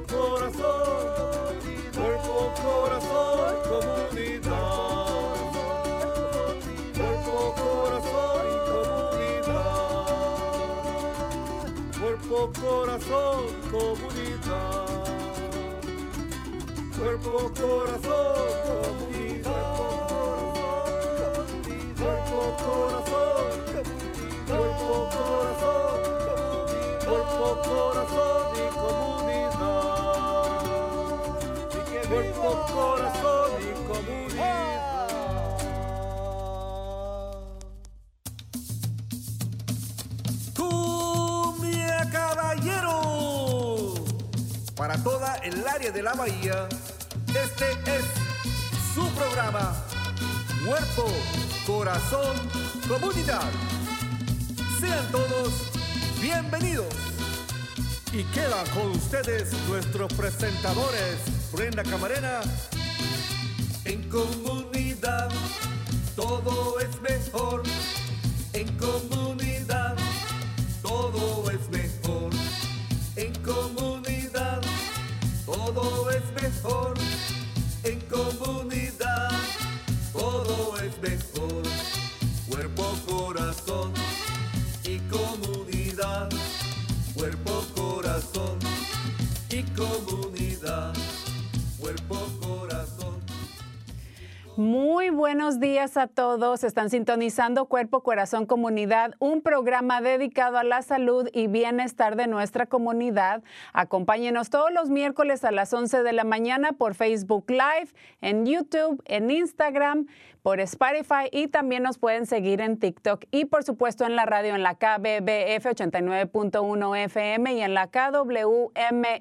corazón, cuerpo, corazón, comunidad. Cuerpo, corazón comunidad. Cuerpo, corazón, comunidad. Cuerpo, corazón, Cuerpo, corazón y comunidad. Cumbia Caballero. Para toda el área de la bahía, este es su programa. Cuerpo, corazón, comunidad. Sean todos bienvenidos. Y quedan con ustedes nuestros presentadores, Brenda Camarena. En Muy buenos días a todos. Están sintonizando Cuerpo, Corazón, Comunidad, un programa dedicado a la salud y bienestar de nuestra comunidad. Acompáñenos todos los miércoles a las 11 de la mañana por Facebook Live, en YouTube, en Instagram, por Spotify y también nos pueden seguir en TikTok y por supuesto en la radio en la KBBF 89.1 FM y en la KWMR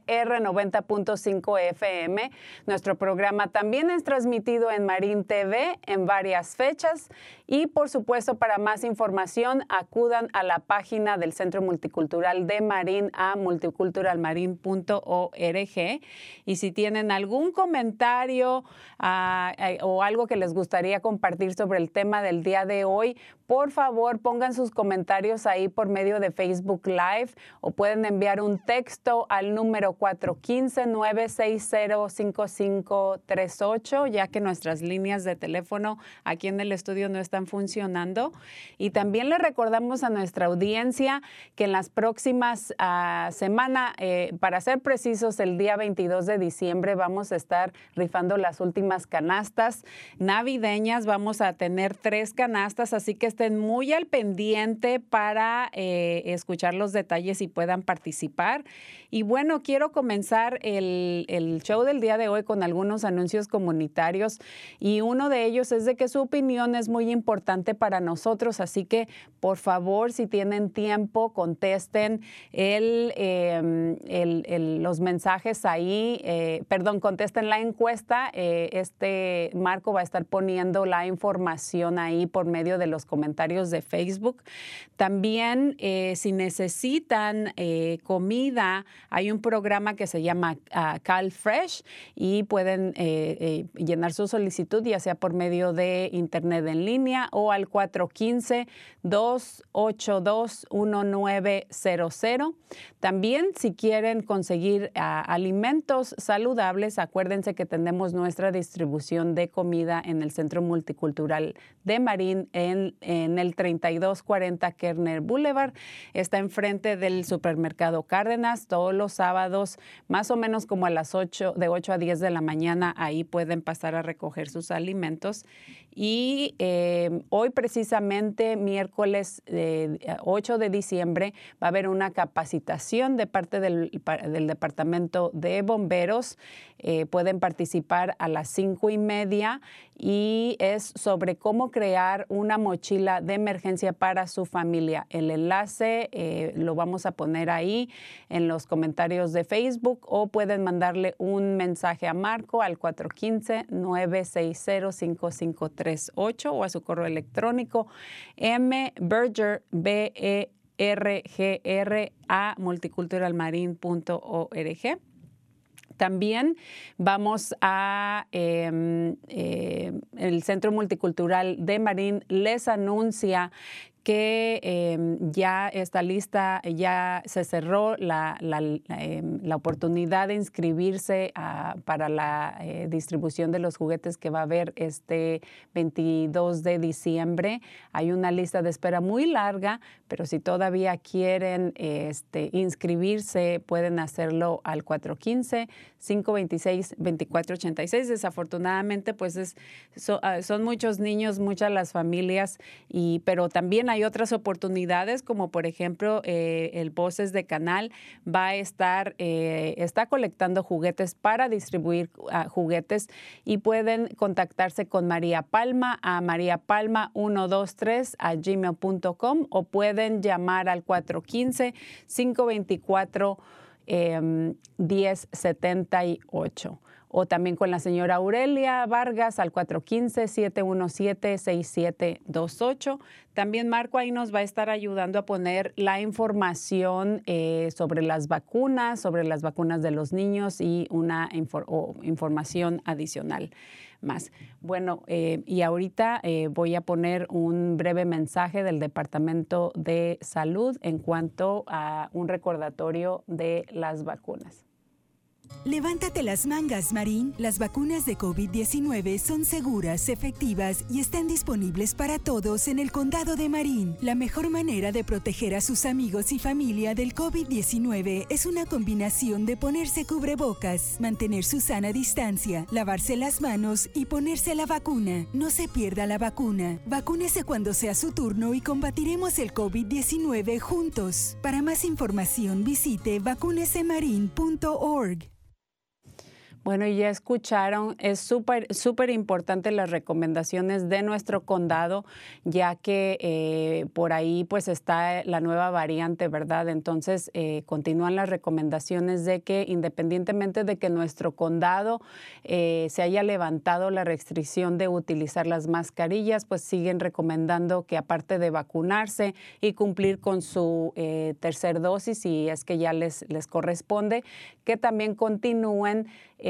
90.5 FM. Nuestro programa también es transmitido en Marín TV en varias fechas y por supuesto para más información acudan a la página del Centro Multicultural de Marín a multiculturalmarin.org y si tienen algún comentario ah, eh, o algo que les gustaría compartir sobre el tema del día de hoy, por favor pongan sus comentarios ahí por medio de Facebook Live o pueden enviar un texto al número 415-960-5538, ya que nuestras líneas de teléfono aquí en el estudio no están funcionando. Y también le recordamos a nuestra audiencia que en las próximas ah, semanas, eh, para ser precisos, el día 22 de diciembre vamos a estar rifando las últimas canastas navideñas. Vamos a tener tres canastas, así que estén muy al pendiente para eh, escuchar los detalles y puedan participar. Y bueno, quiero comenzar el, el show del día de hoy con algunos anuncios comunitarios y uno de ellos es de que su opinión es muy importante para nosotros, así que por favor, si tienen tiempo, contesten el, el- los mensajes ahí, eh, perdón, contesten la encuesta. eh, este Marco va a estar poniendo la información ahí por medio de los comentarios de Facebook. También, eh, si necesitan comida, hay un programa que se llama ah, Cal Fresh y pueden llenar su solicitud ya sea por medio de internet en línea o al 415-282-1900. También si quieren conseguir ah, alimentos saludables, acuérdense que tenemos nuestra distribución de comida en el Centro Multicultural de Marín en, el 3240 Kerner Boulevard. Está enfrente del supermercado Cárdenas todos los sábados, más o menos como a las 8, de 8 a 10 de la mañana. Ahí pueden pasar a recoger sus alimentos. Y eh, hoy precisamente, miércoles eh, 8 de diciembre, va a haber una capacitación de parte del, pa- del Departamento de Bomberos. Eh, pueden participar a las cinco y media y es sobre cómo crear una mochila de emergencia para su familia. El enlace eh, lo vamos a poner ahí en los comentarios de Facebook o pueden mandarle un mensaje a Marco al 415-960-5538 o a su correo electrónico mberger, b e r g r a multiculturalmarin.org. También vamos a eh, eh, el Centro Multicultural de Marín les anuncia que em, ya está lista, ya se cerró la, em, oportunidad de inscribirse ah, para la eh, distribución de los juguetes que va a haber este 22 de diciembre. Hay una lista de espera muy larga, pero si todavía quieren este, inscribirse, pueden hacerlo al 415-526-2486. Desafortunadamente, pues es, ah, son muchos niños, muchas las familias, y, pero también hay otras oportunidades, como por ejemplo eh, el Voces de Canal va a estar, eh, está colectando juguetes para distribuir ah, juguetes y pueden contactarse con María Palma a María Palma 123 a gmail.com o pueden llamar al 415 524 1078 o también con la señora Aurelia Vargas al 415-717-6728. También Marco ahí nos va a estar ayudando a poner la información eh, sobre las vacunas, sobre las vacunas de los niños y una información adicional más. Bueno, eh, y ahorita eh, voy a poner un breve mensaje del Departamento de Salud en cuanto a un recordatorio de las vacunas. Levántate las mangas, Marín. Las vacunas de COVID-19 son seguras, efectivas y están disponibles para todos en el condado de Marín. La mejor manera de proteger a sus amigos y familia del COVID-19 es una combinación de ponerse cubrebocas, mantener su sana distancia, lavarse las manos y ponerse la vacuna. No se pierda la vacuna. Vacúnese cuando sea su turno y combatiremos el COVID-19 juntos. Para más información visite vacunesemarin.org. Bueno, ya escucharon, es súper, súper importante las recomendaciones de nuestro condado, ya que eh, por ahí pues está la nueva variante, ¿verdad? Entonces eh, continúan las recomendaciones de que independientemente de que nuestro condado eh, se haya levantado la restricción de utilizar las mascarillas, pues siguen recomendando que aparte de vacunarse y cumplir con su tercer dosis, si es que ya les, les corresponde, que también continúen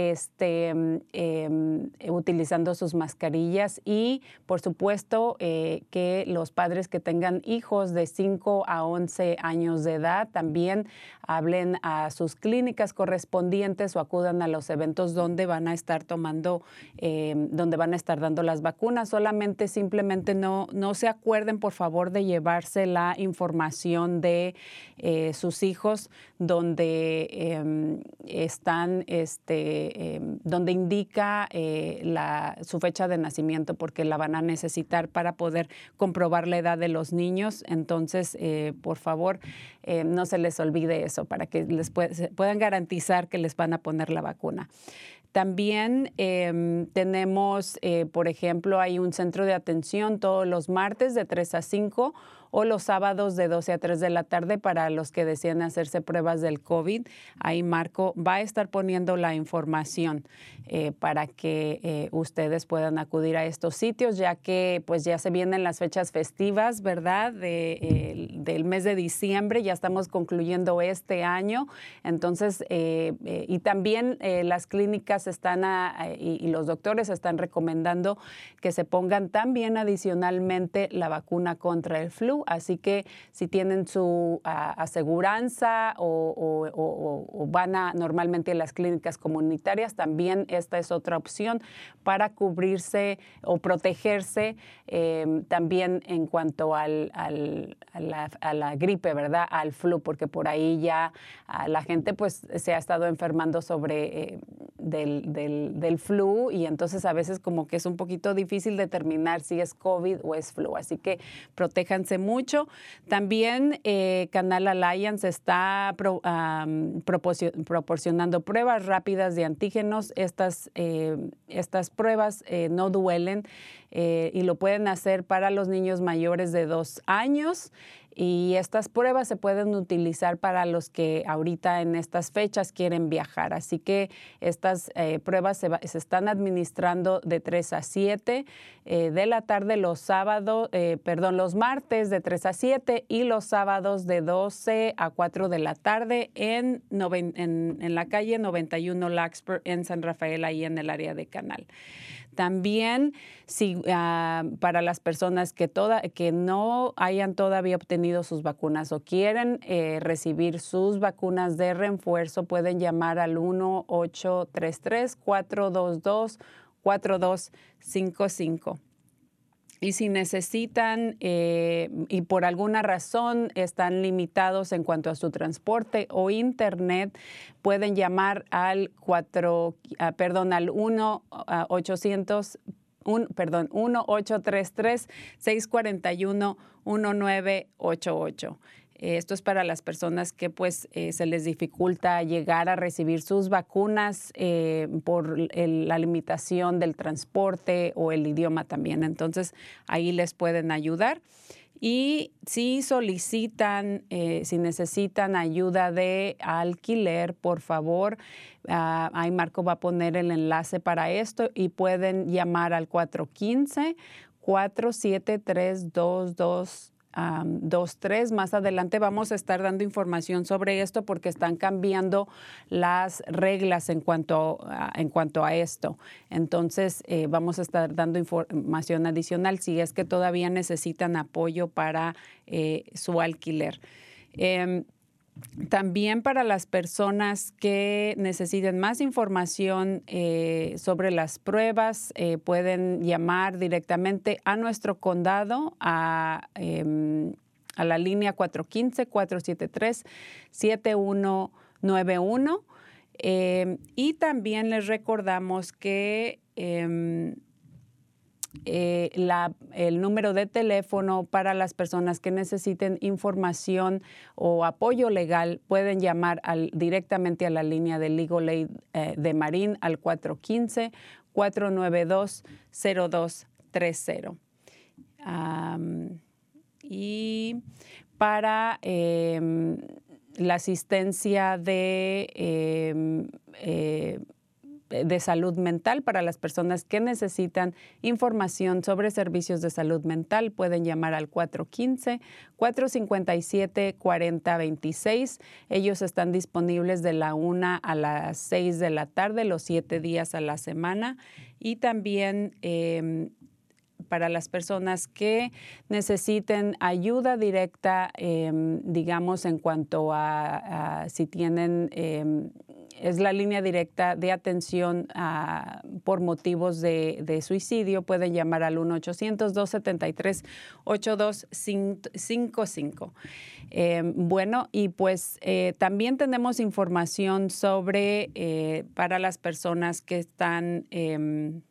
este, mm, em, utilizando sus mascarillas y, por supuesto, eh, que los padres que tengan hijos de 5 a 11 años de edad también hablen a sus clínicas correspondientes o acudan a los eventos donde van a estar tomando, em, donde van a estar dando las vacunas. Solamente, simplemente no, no se acuerden, por favor, de llevarse la información de eh, sus hijos donde em, están, este, em, donde indica eh, la, su fecha de nacimiento, porque la van a necesitar para poder comprobar la edad de los niños. Entonces, eh, por favor, eh, no se les olvide eso, para que les puedan garantizar que les van a poner la vacuna. También em, tenemos, por ejemplo, hay un centro de atención todos los martes de 3 a 5 o los sábados de 12 a 3 de la tarde para los que desean hacerse pruebas del COVID. Ahí Marco va a estar poniendo la información eh, para que eh, ustedes puedan acudir a estos sitios, ya que pues ya se vienen las fechas festivas, ¿verdad? del mes de diciembre, ya estamos concluyendo este año. Entonces, eh, y también las clínicas están y, y los doctores están recomendando que se pongan también adicionalmente la vacuna contra el flu Así que si tienen su aseguranza o, van a normalmente a las clínicas comunitarias, también esta es otra opción para cubrirse o protegerse em, también en cuanto al, a, la, gripe, ¿verdad? Al flu, porque por ahí ya la gente pues se ha estado enfermando sobre eh, del, del flu y entonces a veces como que es un poquito difícil determinar si es COVID o es flu. Así que protéjanse mucho. También eh, Canal Alliance está proporcionando pruebas rápidas de antígenos. Estas, eh, estas pruebas eh, no duelen y lo pueden hacer para los niños mayores de dos años y estas pruebas se pueden utilizar para los que ahorita en estas fechas quieren viajar. Así que estas eh, pruebas se, están administrando de 3 a 7 eh, de la tarde los sábados, eh, perdón, los martes de 3 a 7 y los sábados de 12 a 4 de la tarde en, en, en la calle 91 Laxper en San Rafael, ahí en el área de Canal. También si, ah, para las personas que, toda, que no hayan todavía obtenido sus vacunas o quieren eh, recibir sus vacunas de refuerzo, pueden llamar al 1-833-422-4255. Y si necesitan eh, y por alguna razón están limitados en cuanto a su transporte o internet, pueden llamar al 4, ah, perdón, al 1 800 un, perdón, 1-833-641-1988. Esto es para las personas que pues eh, se les dificulta llegar a recibir sus vacunas eh, por la limitación del transporte o el idioma también. Entonces ahí les pueden ayudar. Y si solicitan, eh, si necesitan ayuda de alquiler, por favor, ah, ahí Marco va a poner el enlace para esto y pueden llamar al 415 473 22 dos, tres. Más adelante vamos a estar dando información sobre esto porque están cambiando las reglas en cuanto a, en cuanto a esto. Entonces, eh, vamos a estar dando información adicional si es que todavía necesitan apoyo para eh, su alquiler. Em, también para las personas que necesiten más información eh, sobre las pruebas, eh, pueden llamar directamente a nuestro condado a, em, la línea 415-473-7191. Em, y también les recordamos que eh, el número de teléfono para las personas que necesiten información o apoyo legal pueden llamar directamente a la línea de Legal Aid eh, de Marín al 415-492-0230. y para em, la asistencia de em, eh, de salud mental para las personas que necesitan información sobre servicios de salud mental. Pueden llamar al 415-457-4026. Ellos están disponibles de la 1 a las 6 de la tarde, los 7 días a la semana. Y también em, para las personas que necesiten ayuda directa, em, digamos, en cuanto a, si tienen em, es la línea directa de atención ah, por motivos de, suicidio. Pueden llamar al 1-800-273-8255. Em, bueno, y pues eh, también tenemos información sobre eh, para las personas que están... Em,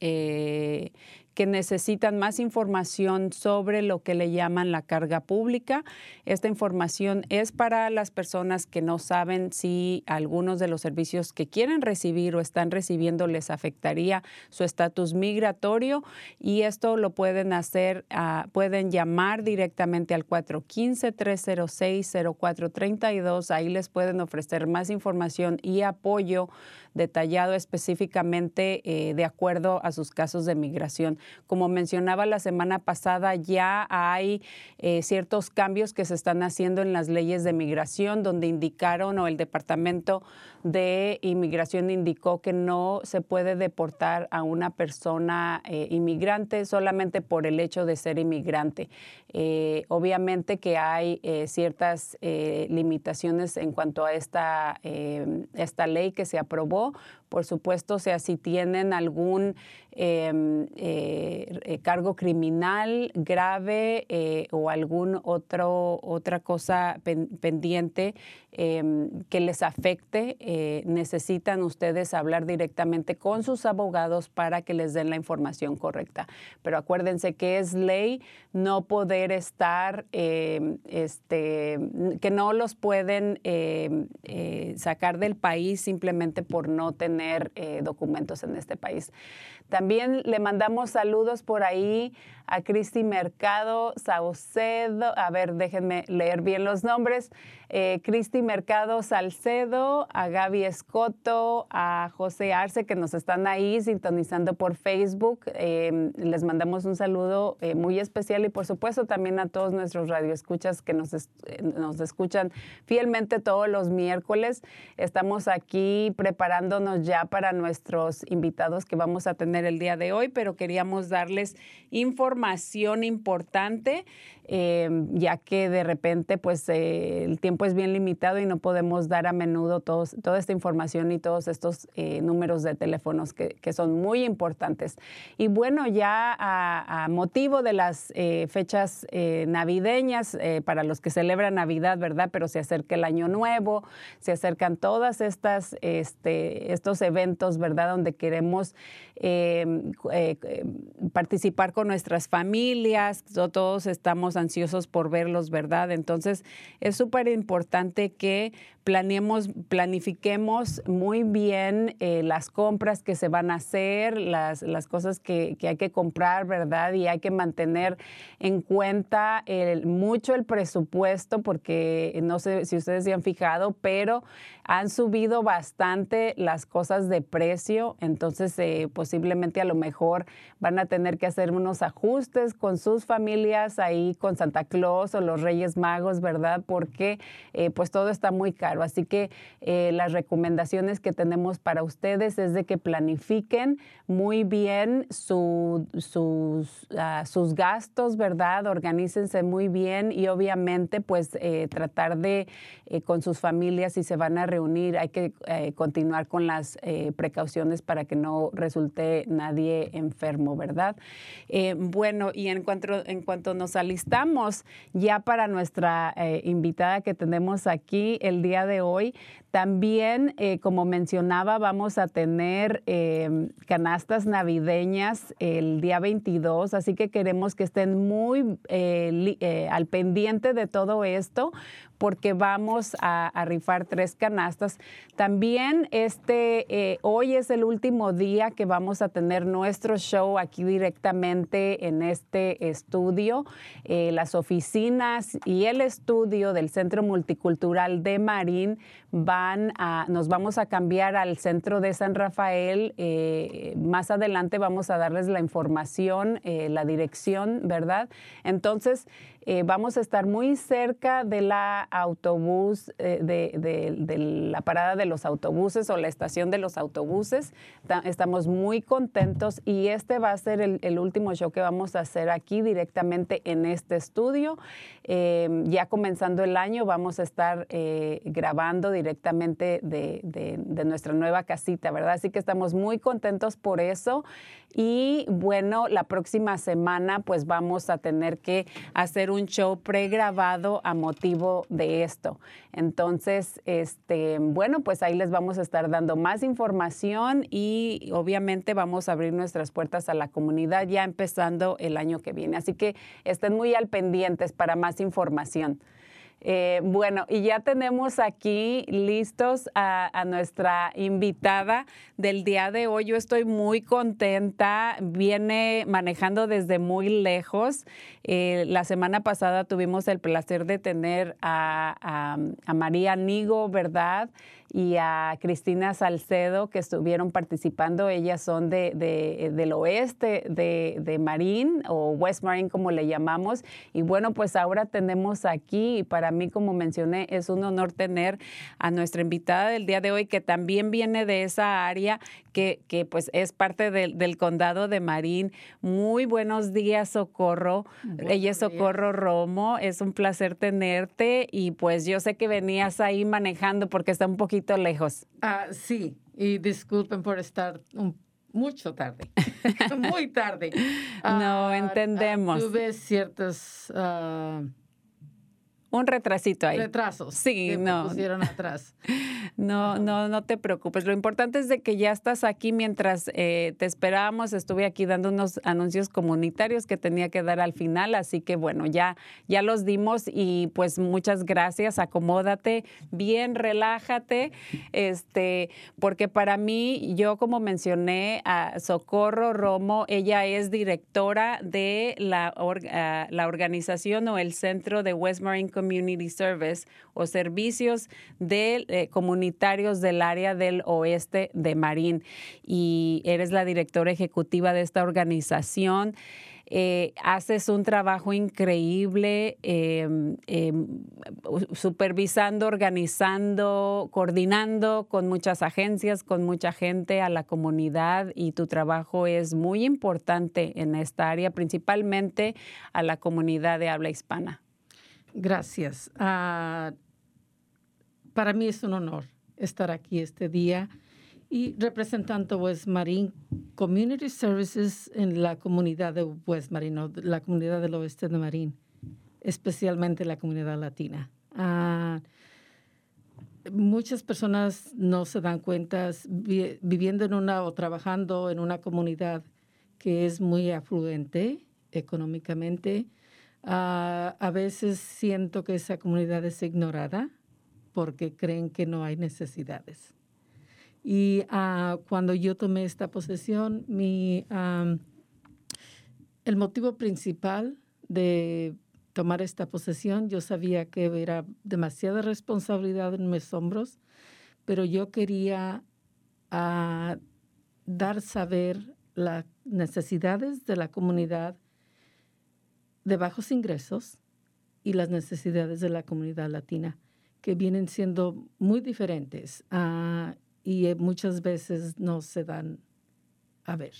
eh, que necesitan más información sobre lo que le llaman la carga pública. Esta información es para las personas que no saben si algunos de los servicios que quieren recibir o están recibiendo les afectaría su estatus migratorio y esto lo pueden hacer, ah, pueden llamar directamente al 415-306-0432. Ahí les pueden ofrecer más información y apoyo detallado específicamente eh, de acuerdo a sus casos de migración. Como mencionaba la semana pasada, ya hay eh, ciertos cambios que se están haciendo en las leyes de migración, donde indicaron o el Departamento de Inmigración indicó que no se puede deportar a una persona eh, inmigrante solamente por el hecho de ser inmigrante. Eh, obviamente que hay ciertas limitaciones en cuanto a esta, esta ley que se aprobó, por supuesto, sea, si tienen algún em, eh, eh, cargo criminal grave eh, o algún otro otra cosa pendiente em, que les afecte, necesitan ustedes hablar directamente con sus abogados para que les den la información correcta. Pero acuérdense que es ley no poder estar, em, este, que no los pueden sacar del país simplemente por no tener eh, documentos en este país. También le mandamos saludos por ahí a Cristi Mercado, Saucedo, a ver, déjenme leer bien los nombres, eh, Cristi Mercado Salcedo, a Gaby Escoto, a José Arce, que nos están ahí sintonizando por Facebook. Eh, les mandamos un saludo eh, muy especial y por supuesto también a todos nuestros radioescuchas que nos, nos escuchan fielmente todos los miércoles. Estamos aquí preparándonos ya para nuestros invitados que vamos a tener el día de hoy, pero queríamos darles información importante Em, ya que de repente pues eh, el tiempo es bien limitado y no podemos dar a menudo todos, toda esta información y todos estos eh, números de teléfonos que, son muy importantes. Y bueno, ya a, motivo de las eh, fechas navideñas, para los que celebran Navidad, ¿verdad? Pero se acerca el Año Nuevo, se acercan todas estas, este, estos eventos, ¿verdad? Donde queremos em, participar con nuestras familias, todos estamos ansiosos por verlos, ¿verdad? Entonces, es súper importante que planeemos, planifiquemos muy bien eh, las compras que se van a hacer, las, las cosas que, que, hay que comprar, ¿verdad? Y hay que mantener en cuenta mucho el presupuesto, porque no sé si ustedes se han fijado, pero han subido bastante las cosas de precio, entonces eh, posiblemente a lo mejor van a tener que hacer unos ajustes con sus familias ahí, con Santa Claus o los Reyes Magos, ¿verdad? Porque eh, pues todo está muy caro. Así que eh, las recomendaciones que tenemos para ustedes es de que planifiquen muy bien sus, ah, sus gastos, ¿verdad? Organícense muy bien y obviamente pues eh, tratar de eh, con sus familias si se van a reunir hay que continuar con las precauciones para que no resulte nadie enfermo, ¿verdad? bueno, y en cuanto, en cuanto nos alistamos ya para nuestra invitada que tenemos aquí el día de hoy. También, eh, como mencionaba, vamos a tener em, canastas navideñas el día 22, así que queremos que estén muy eh, eh, al pendiente de todo esto porque vamos a, rifar tres canastas. También este, eh, hoy es el último día que vamos a tener nuestro show aquí directamente en este estudio. Eh, las oficinas y el estudio del Centro Multicultural de Marín nos vamos a cambiar al centro de San Rafael. Eh, más adelante vamos a darles la información, la dirección, ¿verdad? Entonces, eh, vamos a estar muy cerca de la autobús, eh, de, la parada de los autobuses o la estación de los autobuses. estamos muy contentos y este va a ser el, último show que vamos a hacer aquí directamente en este estudio. Eh, ya comenzando el año vamos a estar grabando directamente de, nuestra nueva casita, ¿verdad? Así que estamos muy contentos por eso. Y bueno, la próxima semana pues vamos a tener que hacer un show pregrabado a motivo de esto. Entonces, este, bueno, pues ahí les vamos a estar dando más información y obviamente vamos a abrir nuestras puertas a la comunidad ya empezando el año que viene. Así que estén muy al pendientes para más información. Eh, bueno, y ya tenemos aquí listos a, nuestra invitada del día de hoy. Yo estoy muy contenta. Viene manejando desde muy lejos. Eh, la semana pasada tuvimos el placer de tener a, a María Nigo, ¿verdad? Y a Cristina Salcedo que estuvieron participando. Ellas son de, del oeste de, de, Marín o West Marine como le llamamos. Y bueno, pues ahora tenemos aquí, y para mí como mencioné, es un honor tener a nuestra invitada del día de hoy que también viene de esa área que, que pues es parte del, del condado de Marín. Muy buenos días, Socorro. Ella es Socorro Romo. Es un placer tenerte y pues yo sé que venías ahí manejando porque está un poquito lejos. Ah, sí, y disculpen por estar mucho tarde, muy tarde. no, ah, entendemos. tuve ciertas... un retrasito ahí. Retrasos. Sí, que no. pusieron atrás. No, no, no te preocupes. Lo importante es de que ya estás aquí mientras eh, te esperábamos. Estuve aquí dando unos anuncios comunitarios que tenía que dar al final, así que bueno, ya, ya los dimos y pues muchas gracias. Acomódate bien, relájate, este, porque para mí, yo como mencioné a Socorro Romo, ella es directora de la, or- ah, la organización o el centro de West Marine Community Service o servicios de, eh, comunitarios del área del oeste de Marín. Y eres la directora ejecutiva de esta organización. Eh, haces un trabajo increíble eh, eh, supervisando, organizando, coordinando con muchas agencias, con mucha gente a la comunidad y tu trabajo es muy importante en esta área, principalmente a la comunidad de habla hispana. Gracias. Ah, para mí es un honor estar aquí este día y representando West Marine Community Services en la comunidad de West Marine, la comunidad del oeste de Marín, especialmente la comunidad latina. Ah, muchas personas no se dan cuenta vi- viviendo en una o trabajando en una comunidad que es muy afluente económicamente. Ah, a veces siento que esa comunidad es ignorada porque creen que no hay necesidades. Y ah, cuando yo tomé esta posesión, mi, am, el motivo principal de tomar esta posesión, yo sabía que era demasiada responsabilidad en mis hombros, pero yo quería ah, dar saber las necesidades de la comunidad de bajos ingresos y las necesidades de la comunidad latina, que vienen siendo muy diferentes ah, y eh, muchas veces no se dan a ver.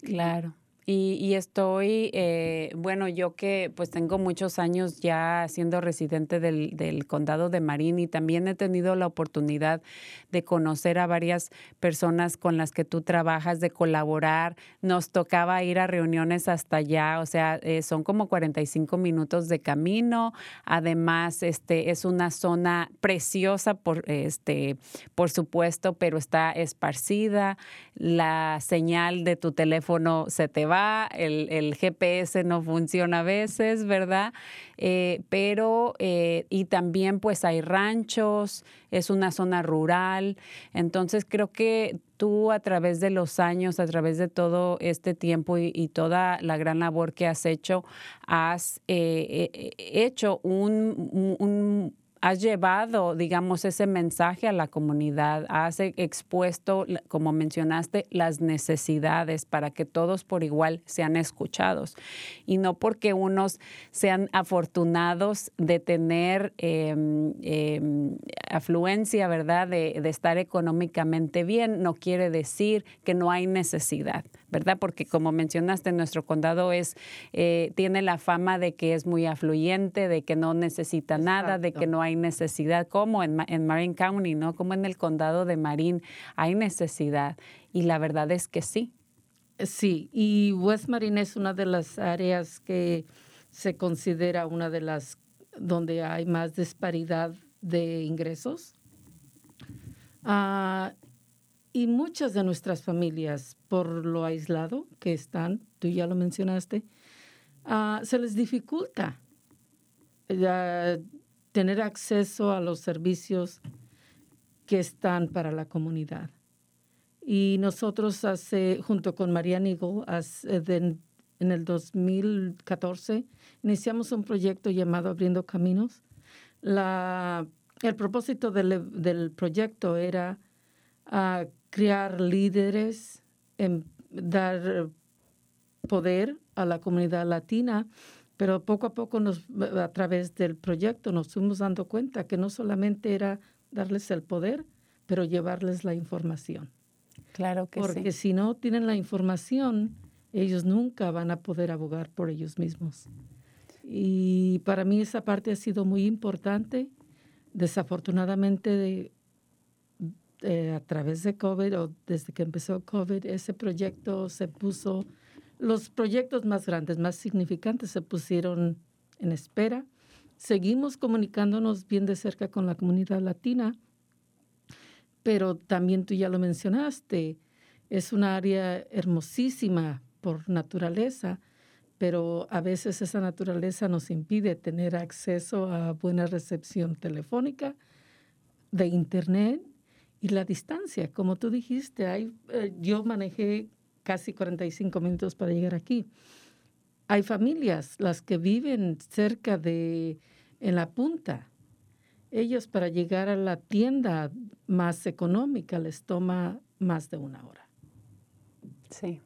Claro. Y, estoy, eh, bueno, yo que pues tengo muchos años ya siendo residente del, del condado de Marín y también he tenido la oportunidad de conocer a varias personas con las que tú trabajas, de colaborar. Nos tocaba ir a reuniones hasta allá, o sea, eh, son como 45 minutos de camino. Además, este es una zona preciosa, por, este, por supuesto, pero está esparcida. La señal de tu teléfono se te va, el, el GPS no funciona a veces, ¿verdad? Eh, pero, eh, y también pues hay ranchos, es una zona rural. Entonces creo que tú a través de los años, a través de todo este tiempo y, toda la gran labor que has hecho, has eh, hecho un has llevado, digamos, ese mensaje a la comunidad, has e- expuesto, como mencionaste, las necesidades para que todos por igual sean escuchados y no porque unos sean afortunados de tener em, em, afluencia, ¿verdad? De, de estar económicamente bien, no quiere decir que no hay necesidad, ¿verdad? Porque como mencionaste, nuestro condado es, eh, tiene la fama de que es muy afluyente, de que no necesita nada, de que no hay necesidad, como en, en Marin County, ¿no? Como en el condado de Marin hay necesidad. Y la verdad es que sí. Sí, y West Marine es una de las áreas que se considera una de las donde hay más disparidad de ingresos. Ah, y muchas de nuestras familias, por lo aislado que están, tú ya lo mencionaste, ah, se les dificulta eh, tener acceso a los servicios que están para la comunidad. Y nosotros hace, junto con Marian Eagle, en el 2014, iniciamos un proyecto llamado Abriendo Caminos. La, el propósito del, del proyecto era ah, crear líderes, em, dar poder a la comunidad latina, pero poco a poco nos, a través del proyecto nos fuimos dando cuenta que no solamente era darles el poder, pero llevarles la información. Claro que Porque sí. si no tienen la información, ellos nunca van a poder abogar por ellos mismos. Y para mí esa parte ha sido muy importante. Desafortunadamente, de- eh, a través de COVID o desde que empezó COVID, ese proyecto se puso, los proyectos más grandes, más significantes se pusieron en espera. Seguimos comunicándonos bien de cerca con la comunidad latina, pero también tú ya lo mencionaste, es un área hermosísima por naturaleza, pero a veces esa naturaleza nos impide tener acceso a buena recepción telefónica, de internet y la distancia. Como tú dijiste, hay, eh, yo manejé casi 45 minutos para llegar aquí. Hay familias, las que viven cerca de, en la punta. Ellos para llegar a la tienda más económica les toma más de una hora. Sí.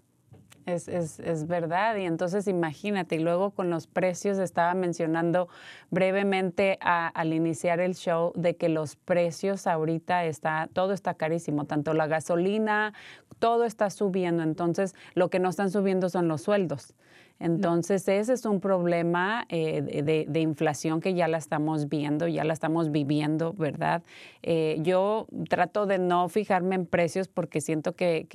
Es, es, es, verdad. Y entonces imagínate, y luego con los precios, estaba mencionando brevemente al iniciar el show de que los precios ahorita está, todo está carísimo, tanto la gasolina, todo está subiendo. Entonces, lo que no están subiendo son los sueldos. Entonces, ese es un problema eh, de, inflación que ya la estamos viendo, ya la estamos viviendo, ¿verdad? Eh, yo trato de no fijarme en precios porque siento que,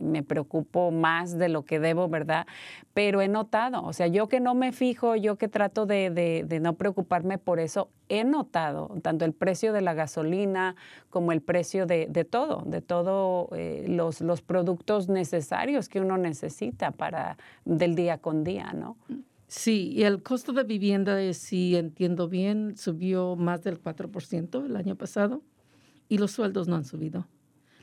me preocupo más de lo que debo, ¿verdad? Pero he notado, o sea, yo que no me fijo, yo que trato de, no preocuparme por eso, he notado tanto el precio de la gasolina como el precio de, todo, de todos eh, los, productos necesarios que uno necesita para del día con día. ¿no? Sí, y el costo de vivienda, si entiendo bien, subió más del 4% el año pasado y los sueldos no han subido.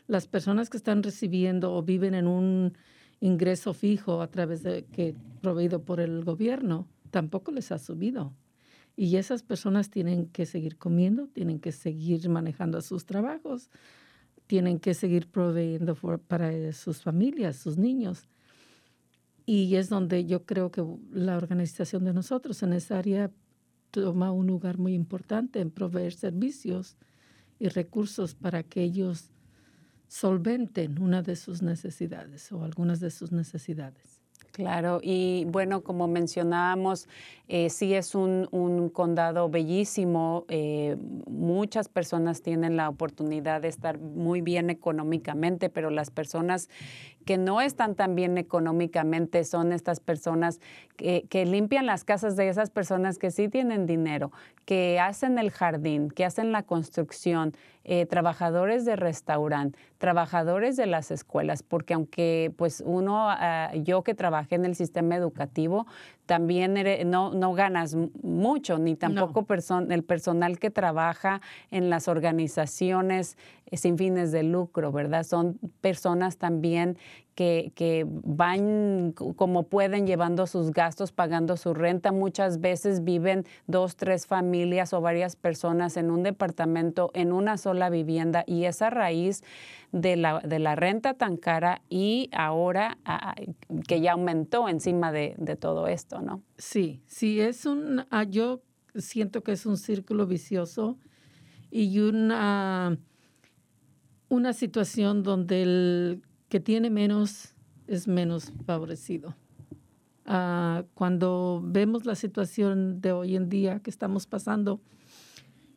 Las personas que están recibiendo o viven en un ingreso fijo a través de que proveído por el gobierno tampoco les ha subido. Y esas personas tienen que seguir comiendo, tienen que seguir manejando sus trabajos, tienen que seguir proveyendo para sus familias, sus niños. Y es donde yo creo que la organización de nosotros en esa área toma un lugar muy importante en proveer servicios y recursos para que ellos solventen una de sus necesidades o algunas de sus necesidades. Claro, y bueno, como mencionábamos, eh, sí es un, condado bellísimo. Eh, muchas personas tienen la oportunidad de estar muy bien económicamente, pero las personas que no están tan bien económicamente son estas personas que, que limpian las casas de esas personas que sí tienen dinero, que hacen el jardín, que hacen la construcción, eh, trabajadores de restaurante, trabajadores de las escuelas, porque aunque pues uno, ah, yo que trabajé en el sistema educativo, también no, no ganas mucho, ni tampoco el personal que trabaja en las organizaciones sin fines de lucro, ¿verdad? Son personas también que, que, van como pueden llevando sus gastos, pagando su renta. Muchas veces viven dos, tres familias o varias personas en un departamento, en una sola vivienda y esa raíz de la, de la renta tan cara y ahora ah, que ya aumentó encima de, de todo esto. ¿no? Sí, sí, es un, ah, yo siento que es un círculo vicioso y una, una situación donde el que tiene menos es menos favorecido. Ah, cuando vemos la situación de hoy en día que estamos pasando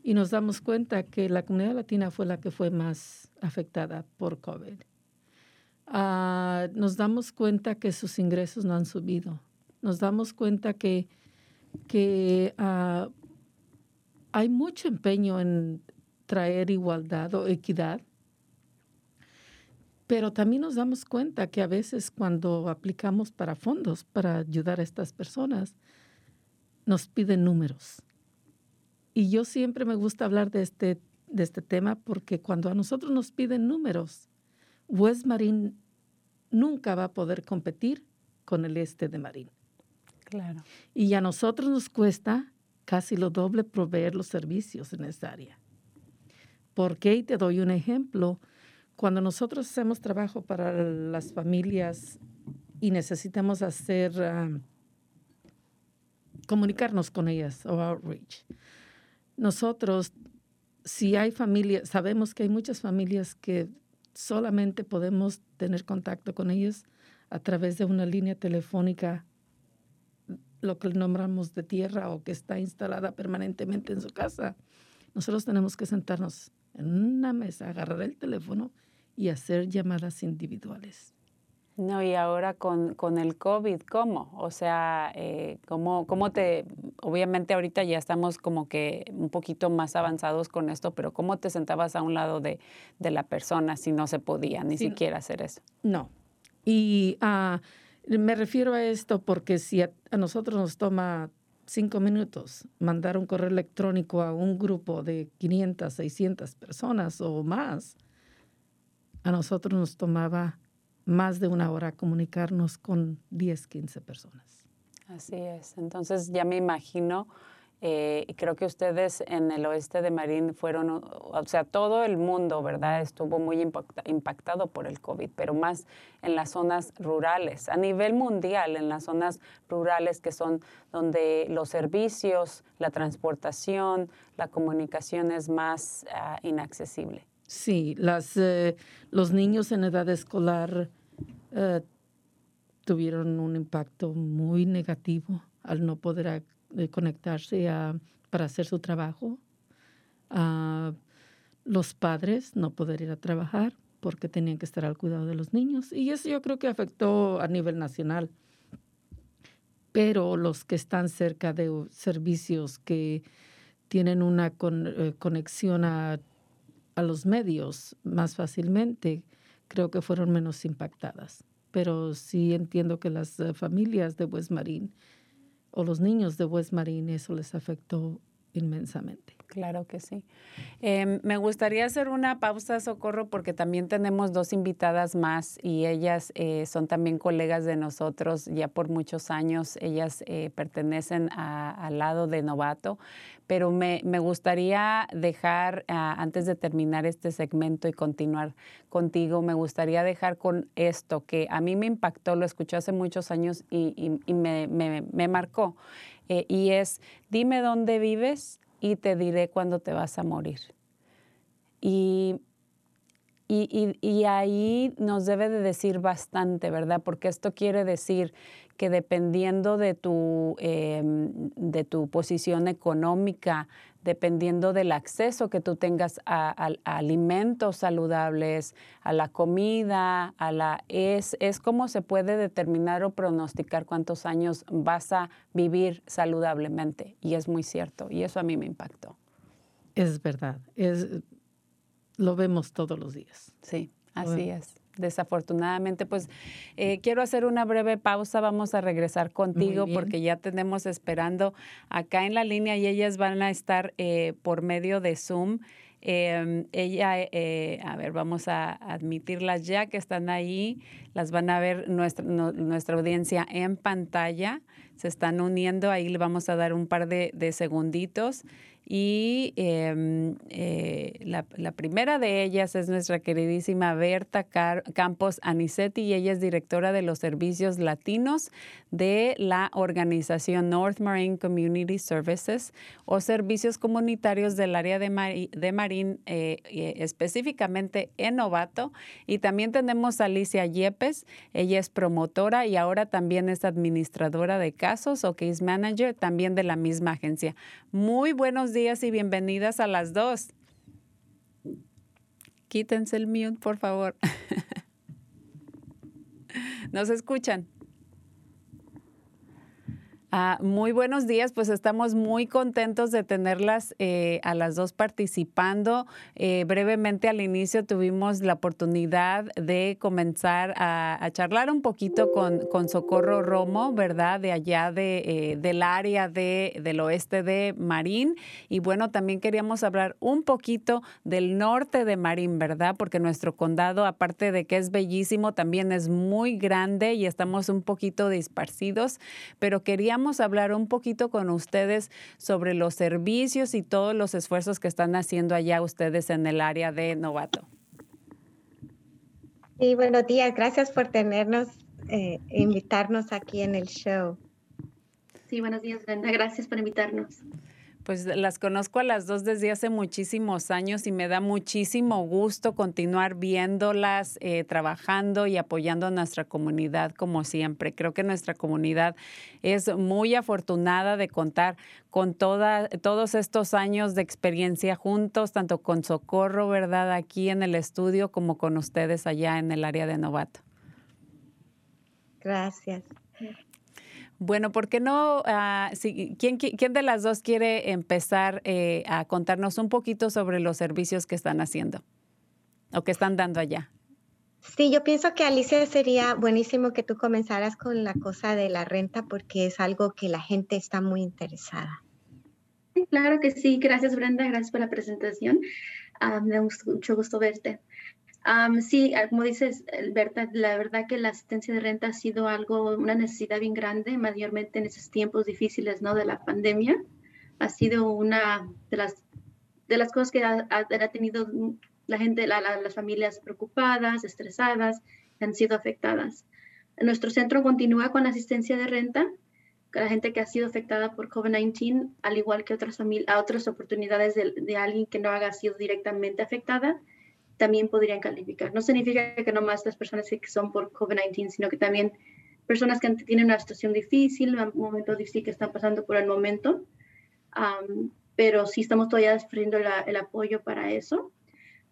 y nos damos cuenta que la comunidad latina fue la que fue más afectada por COVID, ah, nos damos cuenta que sus ingresos no han subido nos damos cuenta que, que ah, hay mucho empeño en traer igualdad o equidad, pero también nos damos cuenta que a veces cuando aplicamos para fondos para ayudar a estas personas, nos piden números. Y yo siempre me gusta hablar de este, de este tema porque cuando a nosotros nos piden números, West Marine nunca va a poder competir con el este de Marín. Y a nosotros nos cuesta casi lo doble proveer los servicios en esta área. ¿Por qué? Y te doy un ejemplo. Cuando nosotros hacemos trabajo para las familias y necesitamos hacer, um, comunicarnos con ellas o outreach, nosotros, si hay familias, sabemos que hay muchas familias que solamente podemos tener contacto con ellas a través de una línea telefónica lo que nombramos de tierra o que está instalada permanentemente en su casa, nosotros tenemos que sentarnos en una mesa, agarrar el teléfono y hacer llamadas individuales. No, y ahora con, con el COVID, ¿cómo? O sea, eh, ¿cómo, ¿cómo te, obviamente ahorita ya estamos como que un poquito más avanzados con esto, pero ¿cómo te sentabas a un lado de, de la persona si no se podía ni Sí. siquiera hacer eso? No. Y ah, me refiero a esto porque si a, a nosotros nos toma cinco minutos mandar un correo electrónico a un grupo de 500, 600 personas o más, a nosotros nos tomaba más de una hora comunicarnos con 10, 15 personas. Así es. Entonces ya me imagino, eh, y creo que ustedes en el oeste de Marín fueron, o o sea, todo el mundo, ¿verdad? Estuvo muy impacta- impactado por el COVID, pero más en las zonas rurales, a nivel mundial, en las zonas rurales que son donde los servicios, la transportación, la comunicación es más ah, inaccesible. Sí, las, eh, los niños en edad escolar eh, tuvieron un impacto muy negativo al no poder eh, conectarse a- para hacer su trabajo. Ah, los padres no poder ir a trabajar porque tenían que estar al cuidado de los niños. Y eso yo creo que afectó a nivel nacional. Pero los que están cerca de uh, servicios que tienen una con- conexión a a los medios más fácilmente, creo que fueron menos impactadas. Pero sí entiendo que las eh, familias de West Marín o los niños de West Marín eso les afectó inmensamente. Claro que sí. Em, me gustaría hacer una pausa, Socorro, porque también tenemos dos invitadas más y ellas eh, son también colegas de nosotros ya por muchos años. Ellas eh, pertenecen al lado de Novato, pero me, me gustaría dejar, ah, antes de terminar este segmento y continuar contigo, me gustaría dejar con esto que a mí me impactó, lo escuché hace muchos años y, y- y me, me- me marcó. Eh, y es, dime dónde vives y te diré cuándo te vas a morir. Y, y, y- ahí nos debe de decir bastante, ¿verdad? Porque esto quiere decir que dependiendo de tu, em, de tu posición económica, dependiendo del acceso que tú tengas a, a- a alimentos saludables, a la comida, a la es, es como se puede determinar o pronosticar cuántos años vas a vivir saludablemente. Y es muy cierto. Y eso a mí me impactó. Es verdad, es, lo vemos todos los días. Sí, así es. Desafortunadamente, pues eh, quiero hacer una breve pausa. Vamos a regresar contigo porque ya tenemos esperando acá en la línea y ellas van a estar eh, por medio de Zoom. Eh, ella, eh, a ver, vamos a admitirlas ya que están ahí. Las van a ver nuestra, no- nuestra audiencia en pantalla. Se están uniendo. Ahí le vamos a dar un par de, de segunditos. Y em, eh, la, la primera de ellas es nuestra queridísima Berta Campos Anicetti y ella es directora de los servicios latinos de la organización North Marine Community Services o servicios comunitarios del área de, Mari- de Marín, eh, eh, específicamente en Novato. Y también tenemos a Alicia Yepes, ella es promotora y ahora también es administradora de casos o case manager también de la misma agencia. Muy buenos y bienvenidas a las dos. Quítense el mute, por favor. ¿Nos escuchan? Ah, muy buenos días, pues estamos muy contentos de tenerlas eh, a las dos participando. Eh, brevemente al inicio tuvimos la oportunidad de comenzar a, a charlar un poquito con, con Socorro Romo, ¿verdad? De allá de, eh, del área de, del oeste de Marín. Y bueno, también queríamos hablar un poquito del norte de Marín, ¿verdad? Porque nuestro condado, aparte de que es bellísimo, también es muy grande y estamos un poquito disparcidos, pero queríamos hablar un poquito con ustedes sobre los servicios y todos los esfuerzos que están haciendo allá ustedes en el área de Novato. Sí, buenos días. Gracias por tenernos, eh, invitarnos aquí en el show. Sí, buenos días, Brenda. Gracias por invitarnos. Pues las conozco a las dos desde hace muchísimos años y me da muchísimo gusto continuar viéndolas, eh, trabajando y apoyando a nuestra comunidad como siempre. Creo que nuestra comunidad es muy afortunada de contar con todos estos años de experiencia juntos, tanto con Socorro, ¿verdad? Aquí en el estudio como con ustedes allá en el área de Novato. Gracias. Bueno, ¿por qué no? ah, si- ¿quién, qui- quién de las dos quiere empezar eh, a contarnos un poquito sobre los servicios que están haciendo o que están dando allá? Sí, yo pienso que Alicia sería buenísimo que tú comenzaras con la cosa de la renta porque es algo que la gente está muy interesada. Sí, claro que sí. Gracias, Brenda. Gracias por la presentación. Ah, me da mucho gusto verte. Sí, ah, como dices, Berta, la verdad que la asistencia de renta ha sido algo, una necesidad bien grande, mayormente en esos tiempos difíciles, ¿no? De la pandemia. Ha sido una de las, de las cosas que ha, tenido la gente, la- la- las familias preocupadas, estresadas, han sido afectadas. Nuestro centro continúa con asistencia de renta la gente que ha sido afectada por COVID-19, al igual que otras, a otras oportunidades de, de alguien que no haya sido directamente afectada, también podrían calificar. No significa que no más las personas que son por COVID-19, sino que también personas que tienen una situación difícil, un momento difícil que están pasando por el momento, Am, pero sí estamos todavía ofreciendo la- el apoyo para eso.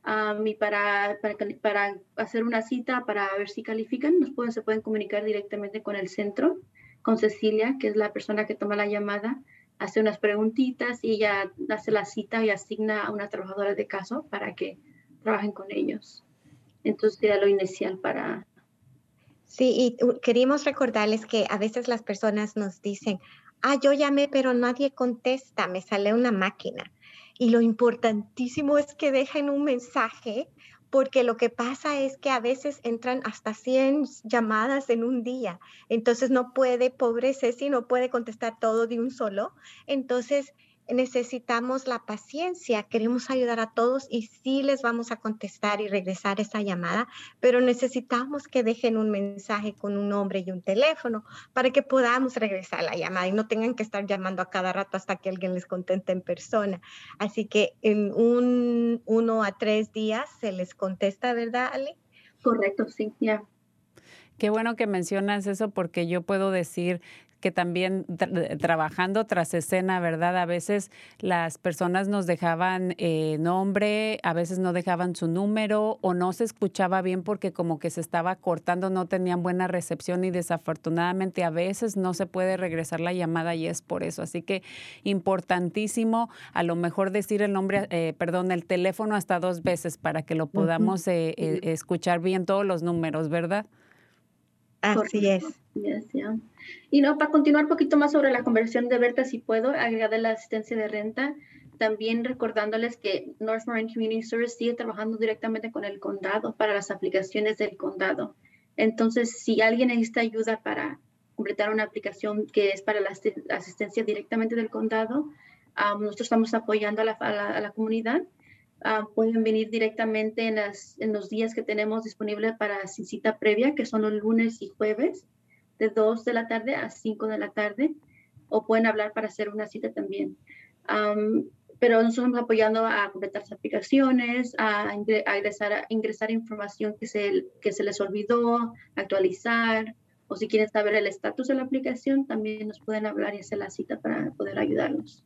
Am, y para, para, para hacer una cita, para ver si califican, nos pueden, se pueden comunicar directamente con el centro con Cecilia, que es la persona que toma la llamada, hace unas preguntitas y ella hace la cita y asigna a una trabajadora de caso para que trabajen con ellos. Entonces sería lo inicial para... Sí, y queríamos recordarles que a veces las personas nos dicen, ah, yo llamé, pero nadie contesta, me sale una máquina. Y lo importantísimo es que dejen un mensaje, porque lo que pasa es que a veces entran hasta 100 llamadas en un día. Entonces no puede, pobre Ceci, no puede contestar todo de un solo. Entonces necesitamos la paciencia, queremos ayudar a todos y sí les vamos a contestar y regresar esa llamada, pero necesitamos que dejen un mensaje con un nombre y un teléfono para que podamos regresar la llamada y no tengan que estar llamando a cada rato hasta que alguien les conteste en persona. Así que en un uno a tres días se les contesta, ¿verdad, Ale? Correcto, sí, ya. Qué bueno que mencionas eso porque yo puedo decir que también tra- trabajando tras escena, ¿verdad? A veces las personas nos dejaban eh, nombre, a veces no dejaban su número o no se escuchaba bien porque como que se estaba cortando, no tenían buena recepción y desafortunadamente a veces no se puede regresar la llamada y es por eso. Así que importantísimo a lo mejor decir el nombre, eh, perdón, el teléfono hasta dos veces para que lo podamos eh, eh, escuchar bien todos los números, ¿verdad? Así es. Yes, yeah. Y no, para continuar un poquito más sobre la conversión de Berta, si puedo, agregar la asistencia de renta, también recordándoles que North Marine Community Service sigue trabajando directamente con el condado para las aplicaciones del condado. Entonces, si alguien necesita ayuda para completar una aplicación que es para la asist- asistencia directamente del condado, ah, nosotros estamos apoyando a la, a la- a la comunidad. Ah, pueden venir directamente en, las, en los días que tenemos disponibles para sin cita previa, que son los lunes y jueves de 2 de la tarde a 5 de la tarde, o pueden hablar para hacer una cita también. Am, pero nosotros estamos apoyando a completar sus aplicaciones, a ingresar, a ingresar información que se, que se les olvidó, actualizar, o si quieren saber el estatus de la aplicación, también nos pueden hablar y hacer la cita para poder ayudarlos.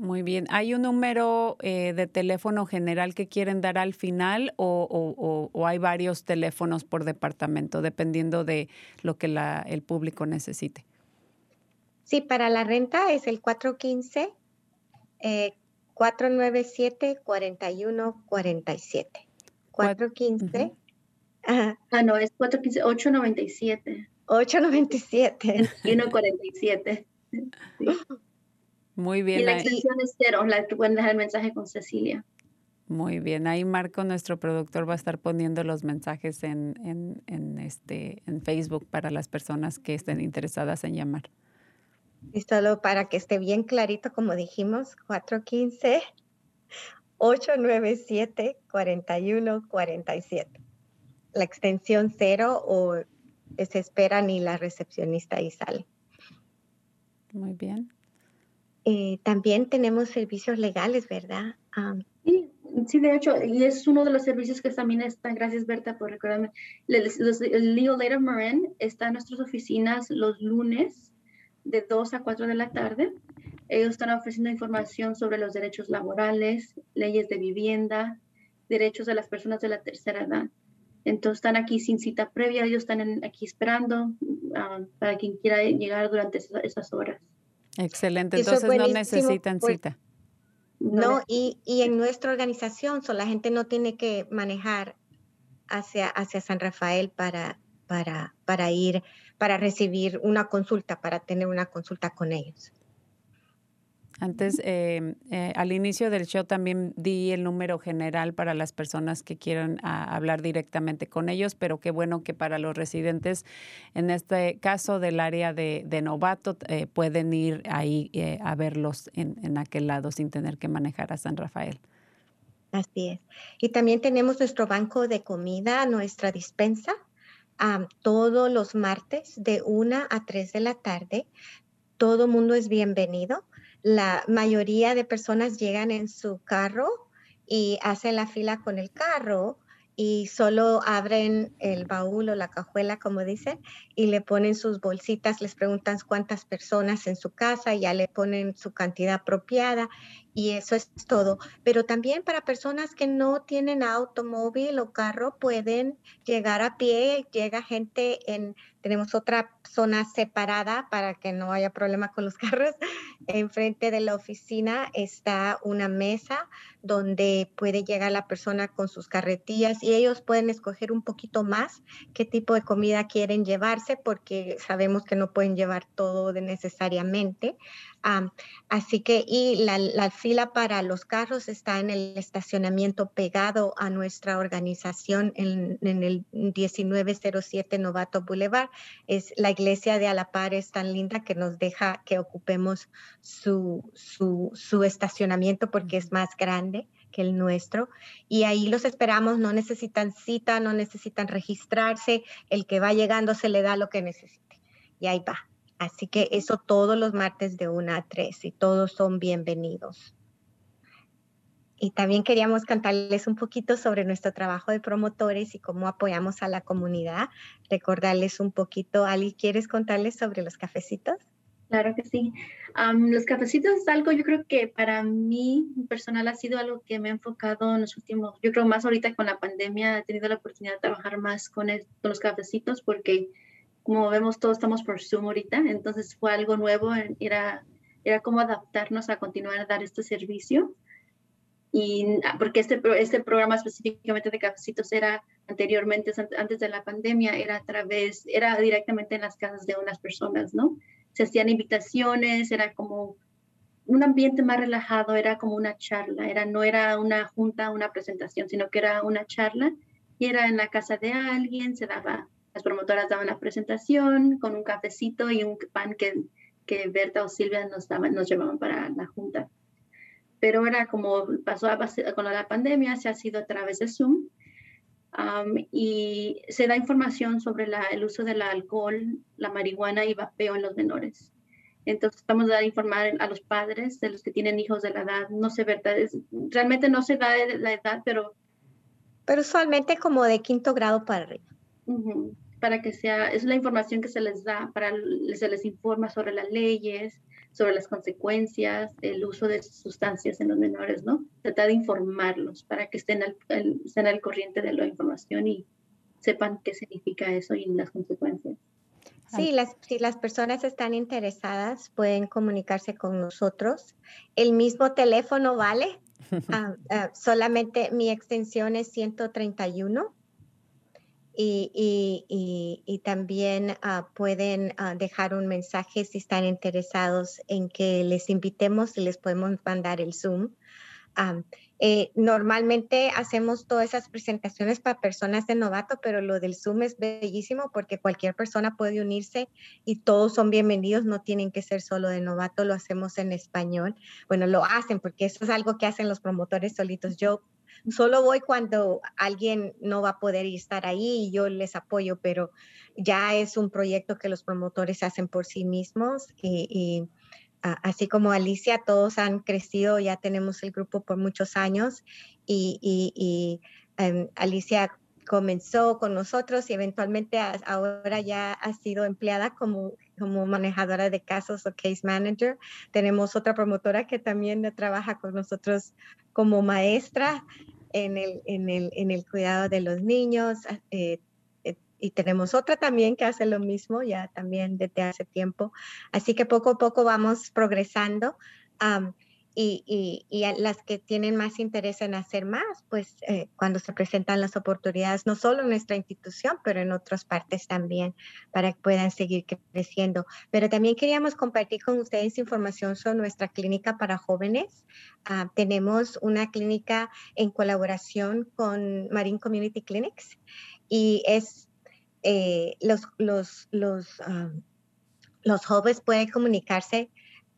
Muy bien. ¿Hay un número eh, de teléfono general que quieren dar al final o, o- o- o hay varios teléfonos por departamento, dependiendo de lo que la- el público necesite? Sí, para la renta es el 415 eh, 497-4147. 415 ajá, Ah, no, es 415-897, 897. 147. Muy Y bien. la ahí- extensión es cero, la que pueden dejar el mensaje con Cecilia. Muy bien. Ahí Marco, nuestro productor, va a estar poniendo los mensajes en, en, en este, en Facebook para las personas que estén interesadas en llamar. Y solo para que esté bien clarito, como dijimos, 415 897 4147. La extensión cero o se espera ni la recepcionista y sale. Muy bien. Eh, también tenemos servicios legales, ¿verdad? Am, Sí, sí, de hecho, y es uno de los servicios que también están, gracias Berta por recordarme, el Aid of Marin está en nuestras oficinas los lunes de 2 a 4 de la tarde. Ellos están ofreciendo información sobre los derechos laborales, leyes de vivienda, derechos de las personas de la tercera edad. Entonces están aquí sin cita previa, ellos están aquí esperando ah, para quien quiera llegar durante esas, horas. Excelente, entonces no necesitan cita. No, y, y, en nuestra organización, so, la gente no tiene que manejar hacia, hacia San Rafael para, para, para ir, para recibir una consulta, para tener una consulta con ellos. Antes, eh, eh, al inicio del show también di el número general para las personas que quieran ah, hablar directamente con ellos, pero qué bueno que para los residentes, en este caso del área de, novato, eh, pueden ir ahí a verlos en, en aquel lado sin tener que manejar a San Rafael. Así es. Y también tenemos nuestro banco de comida, nuestra dispensa, todos los martes de 1 a 3 de la tarde. Todo mundo es bienvenido. La mayoría de personas llegan en su carro y hacen la fila con el carro y solo abren el baúl o la cajuela, como dicen, y le ponen sus bolsitas, les preguntan cuántas personas en su casa, ya le ponen su cantidad apropiada y eso es todo. Pero también para personas que no tienen automóvil o carro, pueden llegar a pie, llega gente en, tenemos otra zona separada para que no haya problema con los carros. Enfrente de la oficina está una mesa donde puede llegar la persona con sus carretillas y ellos pueden escoger un poquito más qué tipo de comida quieren llevarse porque sabemos que no pueden llevar todo de necesariamente así que, y la, fila para los carros está en el estacionamiento pegado a nuestra organización en, el 1907 Novato Boulevard. Es la iglesia de Alapar es tan linda que nos deja que ocupemos su, su, su estacionamiento porque es más grande que el nuestro. Y ahí los esperamos, no necesitan cita, no necesitan registrarse, el que va llegando se le da lo que necesite. Y ahí va. Así que eso todos los martes de 1 a 3 y todos son bienvenidos. Y también queríamos contarles un poquito sobre nuestro trabajo de promotores y cómo apoyamos a la comunidad. Recordarles un poquito, Ali, ¿quieres contarles sobre los cafecitos? Claro que sí. los cafecitos es algo, yo creo que para mí personal ha sido algo que me ha enfocado en los últimos, yo creo más ahorita con la pandemia, he tenido la oportunidad de trabajar más con, con los cafecitos porque como vemos, todos estamos por Zoom ahorita, entonces fue algo nuevo, era, era como adaptarnos a continuar a dar este servicio. Y ah, porque este, este programa específicamente de cafecitos era anteriormente, antes de la pandemia, era a través, era directamente en las casas de unas personas, ¿no? Se hacían invitaciones, era como un ambiente más relajado, era como una charla, era, no era una junta, una presentación, sino que era una charla y era en la casa de alguien, se daba las promotoras daban la presentación con un cafecito y un pan que, que Berta o Silvia nos, daban, nos llevaban para la junta. Pero era como pasó con la pandemia, se ha sido a través de Zoom. y se da información sobre la, el uso del alcohol, la marihuana y vapeo en los menores. Entonces, estamos a informar a los padres de los que tienen hijos de la edad. No sé, ¿verdad? realmente no se da la edad, pero... Pero usualmente como de quinto grado para arriba para que sea, es la información que se les da, para se les informa sobre las leyes, sobre las consecuencias, el uso de sustancias en los menores, ¿no? Trata de informarlos para que estén al, estén al corriente de la información y sepan qué significa eso y las consecuencias. Sí, las, si las personas están interesadas, pueden comunicarse con nosotros. El mismo teléfono vale. Ah, ah, solamente mi extensión es 131 y, también ah, pueden ah, dejar un mensaje si están interesados en que les invitemos y les podemos mandar el Zoom. Eh, normalmente hacemos todas esas presentaciones para personas de novato, pero lo del Zoom es bellísimo porque cualquier persona puede unirse y todos son bienvenidos, no tienen que ser solo de novato, lo hacemos en español. Bueno, lo hacen porque eso es algo que hacen los promotores solitos. Yo Solo voy cuando alguien no va a poder estar ahí y yo les apoyo, pero ya es un proyecto que los promotores hacen por sí mismos así como Alicia, todos han crecido, ya tenemos el grupo por muchos años y, em, Alicia comenzó con nosotros y eventualmente ahora ya ha sido empleada como, como manejadora de casos o case manager. Tenemos otra promotora que también trabaja con nosotros como maestra en el, en el, en el cuidado de los niños. Eh, y tenemos otra también que hace lo mismo ya también desde hace tiempo. Así que poco a poco vamos progresando y, las que tienen más interés en hacer más, pues eh, cuando se presentan las oportunidades, no solo en nuestra institución, pero en otras partes también, para que puedan seguir creciendo. Pero también queríamos compartir con ustedes información sobre nuestra clínica para jóvenes. Ah, tenemos una clínica en colaboración con Marine Community Clinics y es eh, los, los, los, ah, los jóvenes pueden comunicarse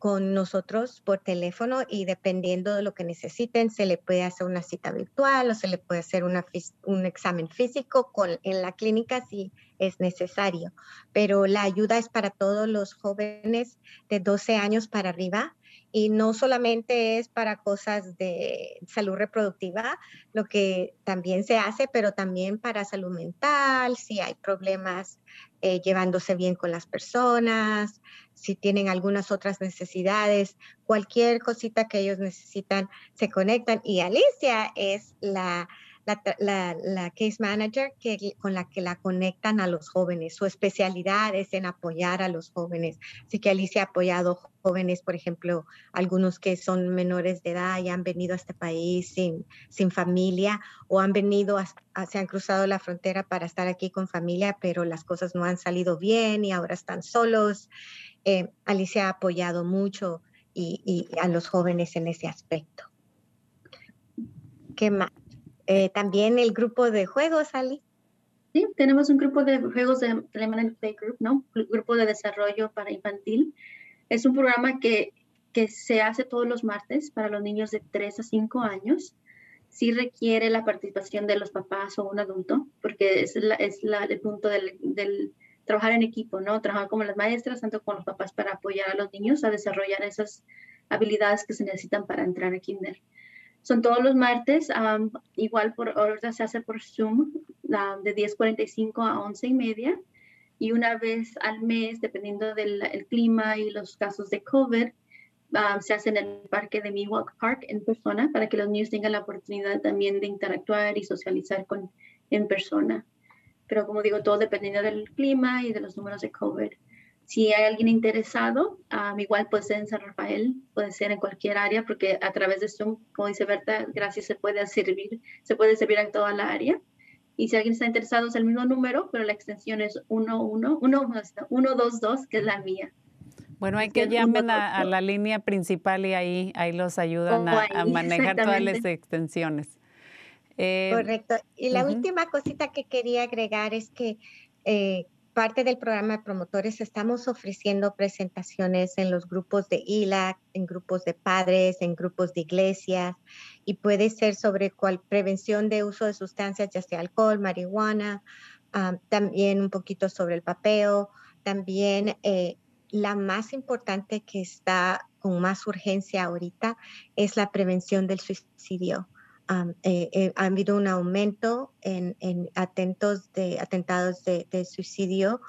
con nosotros por teléfono y dependiendo de lo que necesiten, se le puede hacer una cita virtual o se le puede hacer un examen físico en la clínica si es necesario. Pero la ayuda es para todos los jóvenes de 12 años para arriba y no solamente es para cosas de salud reproductiva, lo que también se hace, pero también para salud mental, si hay problemas eh, llevándose bien con las personas, si tienen algunas otras necesidades, cualquier cosita que ellos necesitan, se conectan. Y Alicia es la la, case manager que, con la que la conectan a los jóvenes. Su especialidad es en apoyar a los jóvenes. Así que Alicia ha apoyado jóvenes, por ejemplo, algunos que son menores de edad y han venido a este país sin, sin familia o han venido, se han cruzado la frontera para estar aquí con familia, pero las cosas no han salido bien y ahora están solos. Eh, Alicia ha apoyado mucho y, y a los jóvenes en ese aspecto. ¿Qué más? Eh, también el grupo de juegos, Ali. Sí, tenemos un grupo de juegos de Lemon Play Group, ¿no? Grupo de desarrollo para infantil. Es un programa que, que se hace todos los martes para los niños de 3 a 5 años. Sí requiere la participación de los papás o un adulto, porque es, la, es la, el punto del, del trabajar en equipo, ¿no? Trabajar como las maestras, tanto con los papás para apoyar a los niños a desarrollar esas habilidades que se necesitan para entrar a kinder. Son todos los martes, igual por ahora se hace por Zoom de 10.45 a 11 y media. Y una vez al mes, dependiendo del clima y los casos de COVID, se hace en el parque de Miwok Park en persona para que los niños tengan la oportunidad también de interactuar y socializar con, en persona. Pero como digo, todo dependiendo del clima y de los números de COVID. Si hay alguien interesado, igual puede ser en San Rafael, puede ser en cualquier área, porque a través de Zoom, como dice Berta, gracias se puede servir, se puede servir a toda la área. Y si alguien está interesado, es el mismo número, pero la extensión es 122, que es la mía. Bueno, hay que llamar a, la línea principal y ahí, ahí los ayudan a, a, manejar todas las extensiones. Eh, Correcto. Y la última cosita que quería agregar es que eh, parte del programa de promotores estamos ofreciendo presentaciones en los grupos de ILAC, en grupos de padres, en grupos de iglesias, y puede ser sobre cual, prevención de uso de sustancias, ya sea alcohol, marihuana, también un poquito sobre el papeo, también eh, la más importante que está con más urgencia ahorita es la prevención del suicidio. Eh, eh, ha habido un aumento en, atentos de, atentados de, suicidio,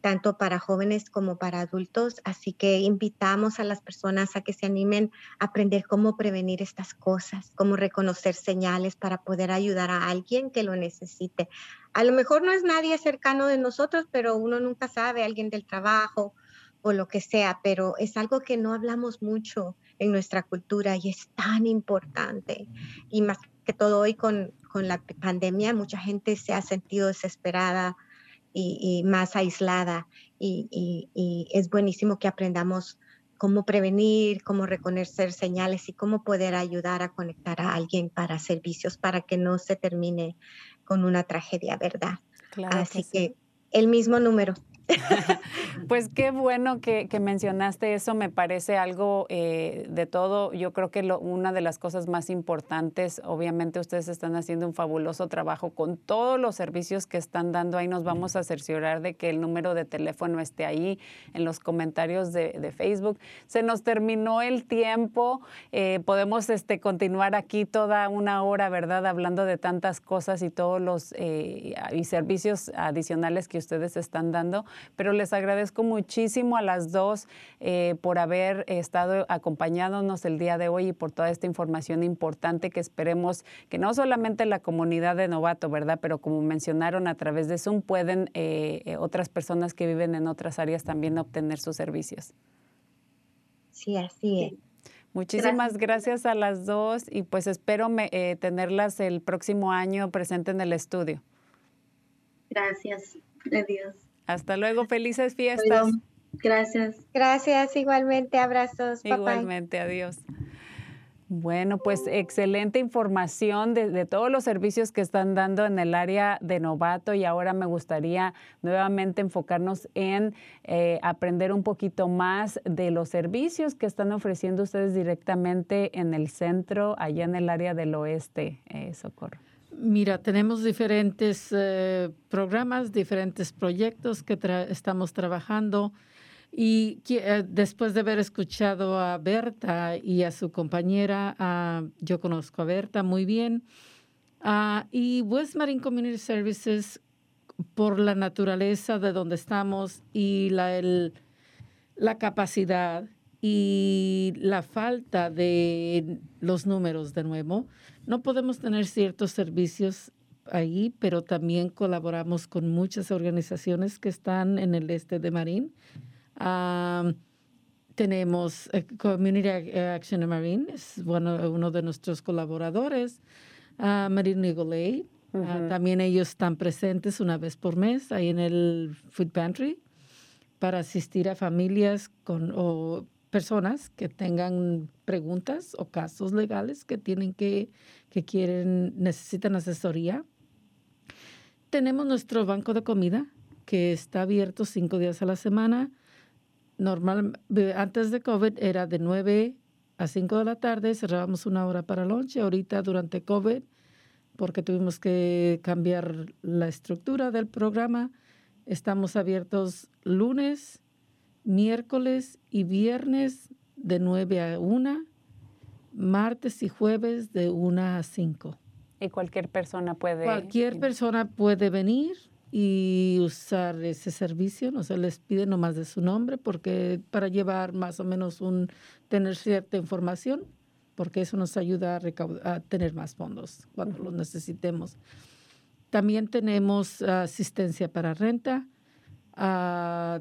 tanto para jóvenes como para adultos. Así que invitamos a las personas a que se animen a aprender cómo prevenir estas cosas, cómo reconocer señales para poder ayudar a alguien que lo necesite. A lo mejor no es nadie cercano de nosotros, pero uno nunca sabe, alguien del trabajo o lo que sea, pero es algo que no hablamos mucho en nuestra cultura y es tan importante. Y más que todo hoy con, con la pandemia, mucha gente se ha sentido desesperada y, más aislada y, y, es buenísimo que aprendamos cómo prevenir, cómo reconocer señales y cómo poder ayudar a conectar a alguien para servicios para que no se termine con una tragedia, ¿verdad? Así que el mismo número pues qué bueno que, mencionaste eso, me parece algo eh, de todo. Yo creo que una de las cosas más importantes, obviamente ustedes están haciendo un fabuloso trabajo con todos los servicios que están dando. Ahí nos vamos a cerciorar de que el número de teléfono esté ahí en los comentarios de, Facebook. Se nos terminó el tiempo, eh, podemos este, continuar aquí toda una hora, ¿verdad? Hablando de tantas cosas y todos los eh, y servicios adicionales que ustedes están dando pero les agradezco muchísimo a las dos eh, por haber estado acompañándonos el día de hoy y por toda esta información importante que esperemos que no solamente la comunidad de Novato, ¿verdad? Pero como mencionaron a través de Zoom, pueden eh, otras personas que viven en otras áreas también obtener sus servicios. Sí, así es. Muchísimas gracias. a las dos y pues espero eh, tenerlas el próximo año presente en el estudio. Gracias. Adiós. Hasta luego. Felices fiestas. Gracias. Gracias. Igualmente. Abrazos. Igualmente. Adiós. Bueno, pues excelente información de, todos los servicios que están dando en el área de novato y ahora me gustaría nuevamente enfocarnos en eh, aprender un poquito más de los servicios que están ofreciendo ustedes directamente en el centro, allá en el área del oeste, eh, Socorro. Mira, tenemos diferentes eh, programas, diferentes proyectos que estamos trabajando. Y eh, después de haber escuchado a Berta y a su compañera, ah, yo conozco a Berta muy bien, uh, y West Marine Community Services, por la naturaleza de donde estamos y la, la capacidad y la falta de los números de nuevo, no podemos tener ciertos servicios ahí, pero también colaboramos con muchas organizaciones que están en el este de Marín. Tenemos eh, Community Action Marine, es uno de nuestros colaboradores, uh, Marine Legal también ellos están presentes una vez por mes ahí en el Food Pantry para asistir a familias con, o personas que tengan preguntas o casos legales que tienen que, que quieren, necesitan asesoría. Tenemos nuestro banco de comida que está abierto cinco días a la semana normal, antes de COVID era de 9 a 5 de la tarde, cerrábamos una hora para lunch. Ahorita durante COVID, porque tuvimos que cambiar la estructura del programa, estamos abiertos lunes, miércoles y viernes de 9 a 1, martes y jueves de 1 a 5. Y cualquier persona puede. Cualquier persona puede venir y usar ese servicio, no se les pide nomás de su nombre, porque para llevar más o menos un, tener cierta información, porque eso nos ayuda a, a tener más fondos cuando los necesitemos. También tenemos asistencia para renta. Uh,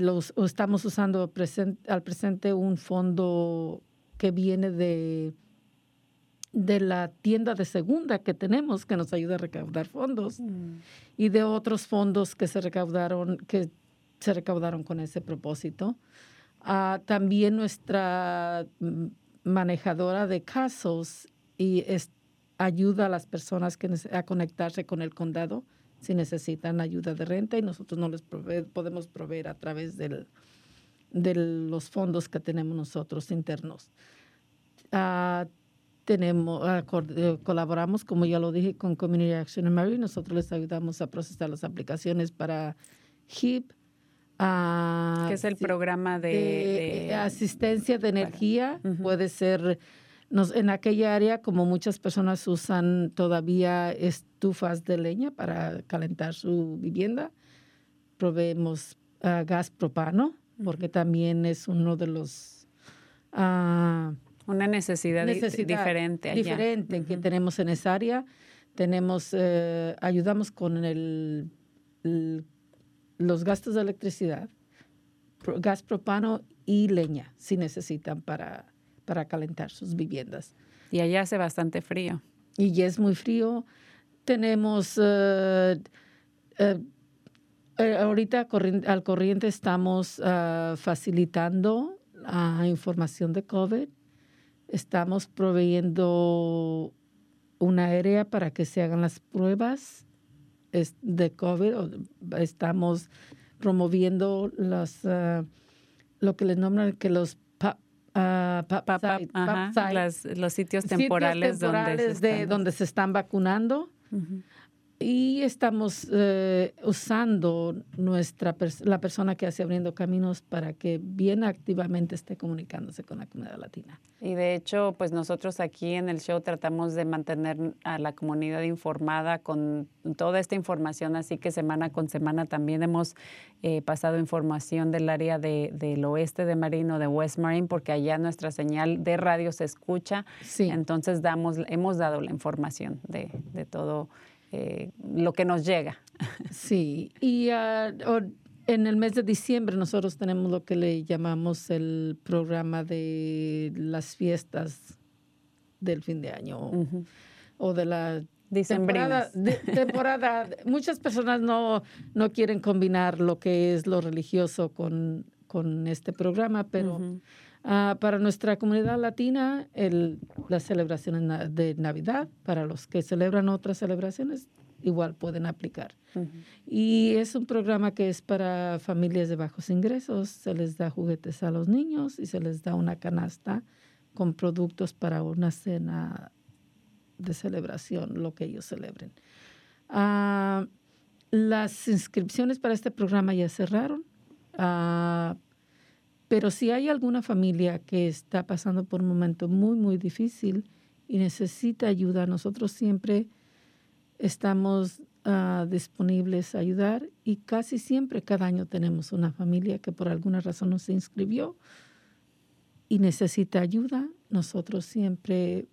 los, estamos usando al presente un fondo que viene de de la tienda de segunda que tenemos que nos ayuda a recaudar fondos mm. y de otros fondos que se recaudaron que se recaudaron con ese propósito. Ah, también nuestra manejadora de casos y ayuda a las personas que a conectarse con el condado si necesitan ayuda de renta y nosotros no les podemos proveer a través del, de los fondos que tenemos nosotros internos. Uh, tenemos, ah, eh, colaboramos, como ya lo dije, con Community Action Mary. Nosotros les ayudamos a procesar las aplicaciones para HIP. Uh, que es el programa de, asistencia de energía. Puede ser nos, en aquella área, como muchas personas usan todavía estufas de leña para calentar su vivienda, proveemos ah, gas propano, porque también es uno de los una necesidad, diferente. Diferente que tenemos en esa área. Tenemos, eh, ayudamos con el, los gastos de electricidad, gas propano y leña, si necesitan para, para calentar sus viviendas. Y allá hace bastante frío. Y ya es muy frío. Tenemos, eh, ahorita al corriente estamos ah, facilitando información de COVID Estamos proveyendo una área para que se hagan las pruebas de COVID. Estamos promoviendo los, ah, lo que les nombran que los uh, los sitios temporales, donde, se están, de, donde se están vacunando. Mm-hmm. Y estamos eh, usando nuestra la persona que hace Abriendo Caminos para que bien activamente esté comunicándose con la comunidad latina. Y de hecho, pues nosotros aquí en el show tratamos de mantener a la comunidad informada con toda esta información, así que semana con semana también hemos eh, pasado información del área de, del oeste de Marino, de West Marine, porque allá nuestra señal de radio se escucha. Sí. Entonces damos, hemos dado la información de, de todo eh, lo que nos llega. Sí, y ah, en el mes de diciembre nosotros tenemos lo que le llamamos el programa de las fiestas del fin de año o de la temporada, temporada. Muchas personas no, no quieren combinar lo que es lo religioso con, con este programa, pero... Ah, para nuestra comunidad latina, el, las celebraciones de Navidad, para los que celebran otras celebraciones, igual pueden aplicar. Y es un programa que es para familias de bajos ingresos. Se les da juguetes a los niños y se les da una canasta con productos para una cena de celebración, lo que ellos celebren. Ah, las inscripciones para este programa ya cerraron. Uh, pero si hay alguna familia que está pasando por un momento muy, muy difícil y necesita ayuda, nosotros siempre estamos uh, disponibles a ayudar y casi siempre cada año tenemos una familia que por alguna razón no se inscribió y necesita ayuda. Nosotros siempre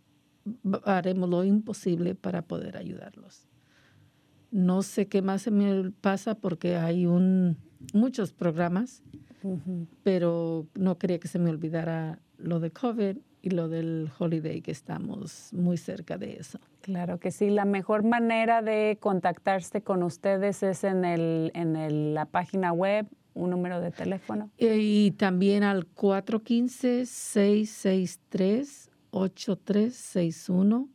haremos lo imposible para poder ayudarlos. No sé qué más se me pasa porque hay un, muchos programas pero no quería que se me olvidara lo de COVID y lo del holiday, que estamos muy cerca de eso. Claro que sí. La mejor manera de contactarse con ustedes es en, el, en la página web, un número de teléfono. Y, también al 415-663-8361.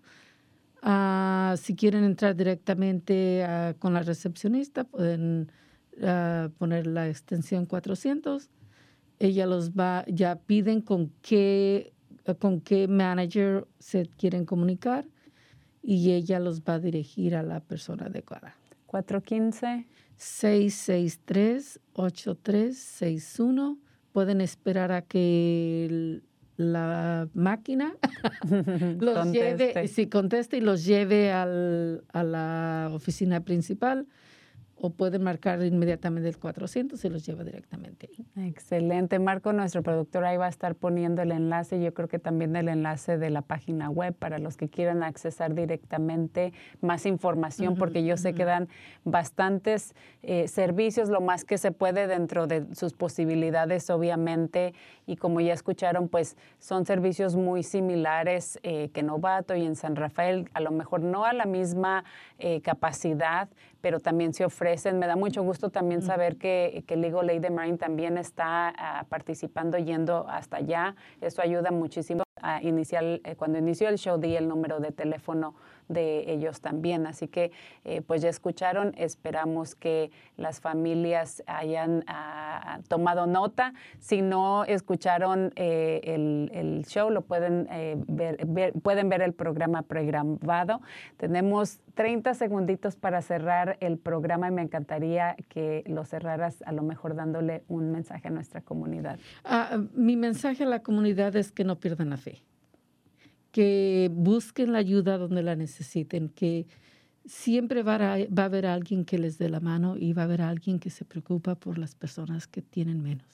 Ah, si quieren entrar directamente ah, con la recepcionista, pueden poner la extensión 400. Ella los va, ya piden con qué, con qué manager se quieren comunicar y ella los va a dirigir a la persona adecuada. 415 663-8361. Pueden esperar a que la máquina los lleve, si conteste y los lleve al, a la oficina principal o pueden marcar inmediatamente el 400 y los lleva directamente ahí. Excelente. Marco, nuestro productor, ahí va a estar poniendo el enlace. Yo creo que también el enlace de la página web para los que quieran accesar directamente más información, porque yo sé que dan bastantes eh, servicios, lo más que se puede dentro de sus posibilidades, obviamente. Y como ya escucharon, pues son servicios muy similares eh, que Novato y en San Rafael, a lo mejor no a la misma eh, capacidad, pero también se Me da mucho gusto también saber que, que Legal Aid de Marine también está ah, participando yendo hasta allá. Eso ayuda muchísimo. A iniciar, eh, cuando inició el show di el número de teléfono de ellos también. Así que, eh, pues ya escucharon, esperamos que las familias hayan ah, tomado nota. Si no escucharon eh, el, show, lo pueden, eh, ver, pueden ver el programa pregrabado. Tenemos 30 segunditos para cerrar el programa y me encantaría que lo cerraras a lo mejor dándole un mensaje a nuesra comunidad. Ah, mi mensaje a la comunidad es que no pierdan la fe que busquen la ayuda donde la necesiten, que siempre va a, haber alguien que les dé la mano y va a haber alguien que se preocupa por las personas que tienen menos.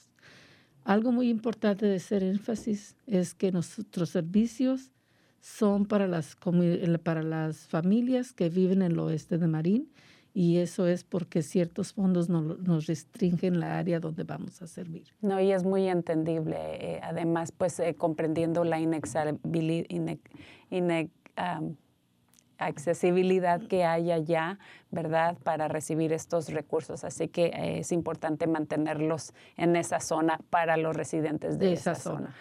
Algo muy importante de hacer énfasis es que nuestros servicios son para las, para las familias que viven en el oeste de Marín y eso es porque ciertos fondos nos restringen la área donde vamos a servir. No, y es muy entendible. Eh, además, pues eh, comprendiendo la accesibilidad que hay allá, ¿verdad?, para recibir estos recursos. Así que eh, es importante mantenerlos en esa zona para los residentes de, esa, zona.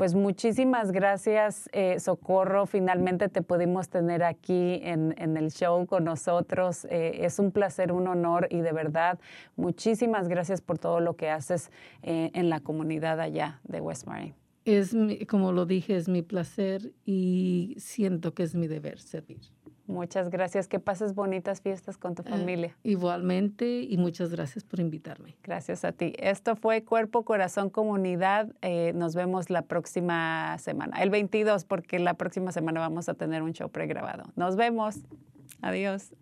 Pues muchísimas gracias, eh, Socorro. Finalmente te pudimos tener aquí en, el show con nosotros. Eh, es un placer, un honor y de verdad, muchísimas gracias por todo lo que haces eh, en la comunidad allá de West Marine. Es mi- como lo dije, es mi placer y siento que es mi deber servir. Muchas gracias. Que pases bonitas fiestas con tu Eh, familia. igualmente y muchas gracias por invitarme. Gracias a ti. Esto fue Cuerpo, Corazón, Comunidad. Eh, nos vemos la próxima semana, el 22, porque la próxima semana vamos a tener un show pregrabado. Nos vemos. Adiós.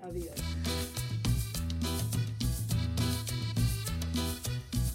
Adiós.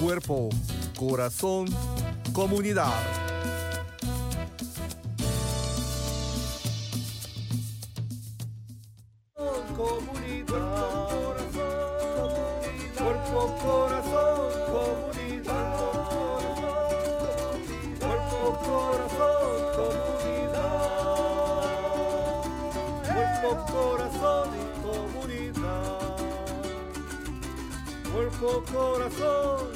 Cuerpo, corazón, comunidad. comunidad, cuerpo, corazón, comunidad, cuerpo, corazón, comunidad, cuerpo, corazón comunidad, cuerpo, corazón,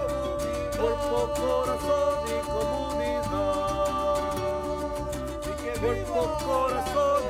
cuerpo, corazón y comunidad. Cuerpo, corazón